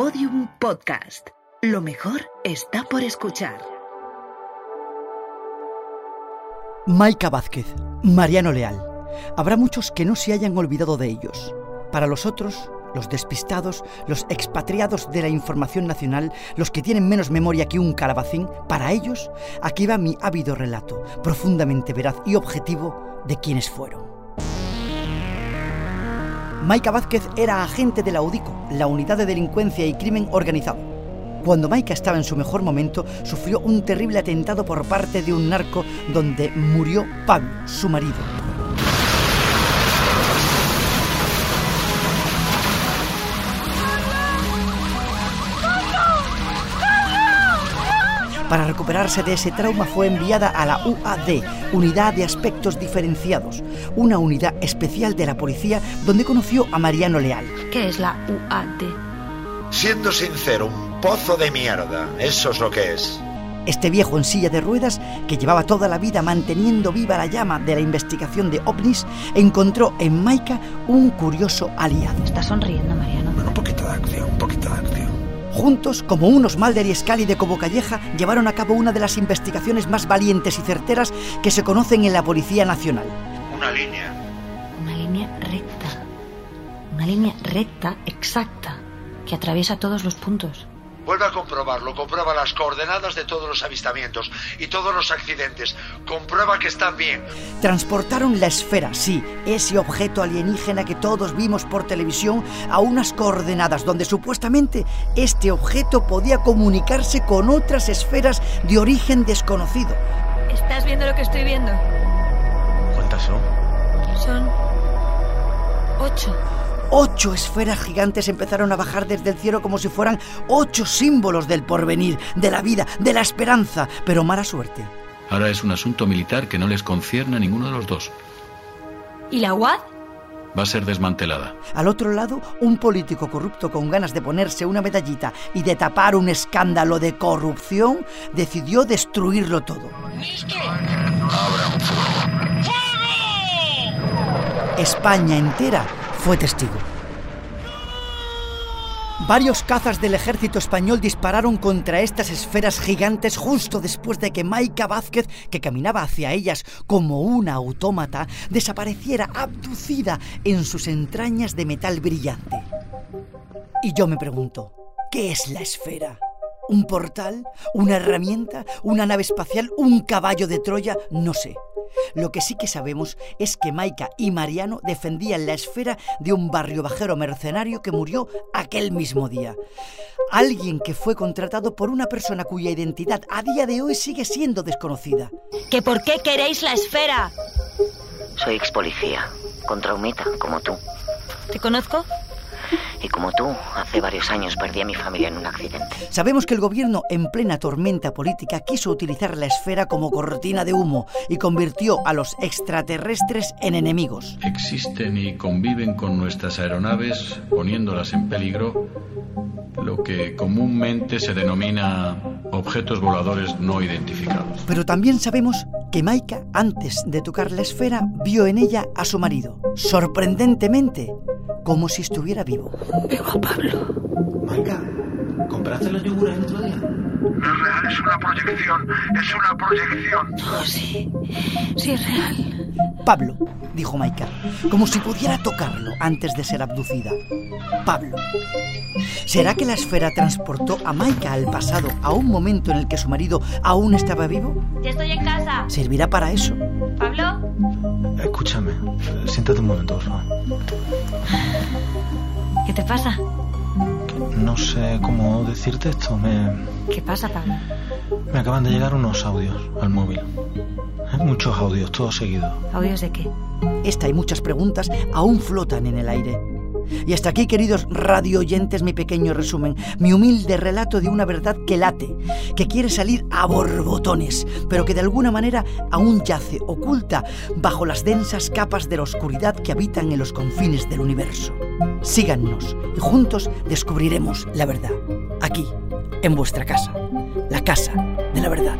Podium Podcast. Lo mejor está por escuchar. Maika Vázquez, Mariano Leal. Habrá muchos que no se hayan olvidado de ellos. Para los otros, los despistados, los expatriados de la información nacional, los que tienen menos memoria que un calabacín, para ellos, aquí va mi ávido relato, profundamente veraz y objetivo de quienes fueron. Maika Vázquez era agente de la UDICO, la Unidad de Delincuencia y Crimen Organizado. Cuando Maika estaba en su mejor momento, sufrió un terrible atentado por parte de un narco donde murió Pablo, su marido. Para recuperarse de ese trauma fue enviada a la UAD, Unidad de Aspectos Diferenciados, una unidad especial de la policía donde conoció a Mariano Leal. ¿Qué es la UAD? Siendo sincero, un pozo de mierda. Eso es lo que es. Este viejo en silla de ruedas, que llevaba toda la vida manteniendo viva la llama de la investigación de ovnis, encontró en Maika un curioso aliado. Está sonriendo, Mariano. Bueno, un poquito de acción, un poquito de acción. Juntos, como unos Malder y Scali de Cobo Calleja, llevaron a cabo una de las investigaciones más valientes y certeras que se conocen en la Policía Nacional. Una línea. Una línea recta. Una línea recta, exacta, que atraviesa todos los puntos. Vuelve a comprobarlo. Comprueba las coordenadas de todos los avistamientos y todos los accidentes. Comprueba que están bien. Transportaron la esfera, sí, ese objeto alienígena que todos vimos por televisión, a unas coordenadas donde supuestamente este objeto podía comunicarse con otras esferas de origen desconocido. ¿Estás viendo lo que estoy viendo? ¿Cuántas son? Son ocho. Ocho esferas gigantes empezaron a bajar desde el cielo como si fueran ocho símbolos del porvenir, de la vida, de la esperanza, pero mala suerte. Ahora es un asunto militar que no les concierne a ninguno de los dos. ¿Y la UAD? Va a ser desmantelada. Al otro lado, un político corrupto con ganas de ponerse una medallita y de tapar un escándalo de corrupción, decidió destruirlo todo. España entera fue testigo. Varios cazas del ejército español dispararon contra estas esferas gigantes justo después de que Maika Vázquez, que caminaba hacia ellas como una autómata, desapareciera abducida en sus entrañas de metal brillante. Y yo me pregunto, ¿qué es la esfera? ¿Un portal? ¿Una herramienta? ¿Una nave espacial? ¿Un caballo de Troya? No sé. Lo que sí que sabemos es que Maika y Mariano defendían la esfera de un barrio bajero mercenario que murió aquel mismo día. Alguien que fue contratado por una persona cuya identidad a día de hoy sigue siendo desconocida. ¿Que por qué queréis la esfera? Soy ex policía, con traumita, como tú. ¿Te conozco? Y como tú, hace varios años perdí a mi familia en un accidente. Sabemos que el gobierno, en plena tormenta política, quiso utilizar la esfera como cortina de humo y convirtió a los extraterrestres en enemigos. Existen y conviven con nuestras aeronaves, poniéndolas en peligro, lo que comúnmente se denomina objetos voladores no identificados. Pero también sabemos que Maika, antes de tocar la esfera, vio en ella a su marido. Sorprendentemente, como si estuviera vivo. Veo a Pablo. Maika, ¿compraste los yogures el otro día? No es real, es una proyección. Es una proyección. Oh, sí. Sí, es real. Pablo, dijo Maika, como si pudiera tocarlo antes de ser abducida. Pablo. ¿Será que la esfera transportó a Maika al pasado, a un momento en el que su marido aún estaba vivo? Ya estoy en casa. ¿Servirá para eso? ¿Pablo? Escúchame, siéntate un momento, por favor. ¿Qué te pasa? No sé cómo decirte esto. Me, ¿Qué pasa, Pablo? Me acaban de llegar unos audios al móvil. Hay muchos audios, todos seguidos. ¿Audios de qué? Esta y muchas preguntas aún flotan en el aire. Y hasta aquí, queridos radio oyentes, mi pequeño resumen, mi humilde relato de una verdad que late, que quiere salir a borbotones, pero que de alguna manera aún yace oculta bajo las densas capas de la oscuridad que habitan en los confines del universo. Síganos y juntos descubriremos la verdad, aquí, en vuestra casa, la casa de la verdad.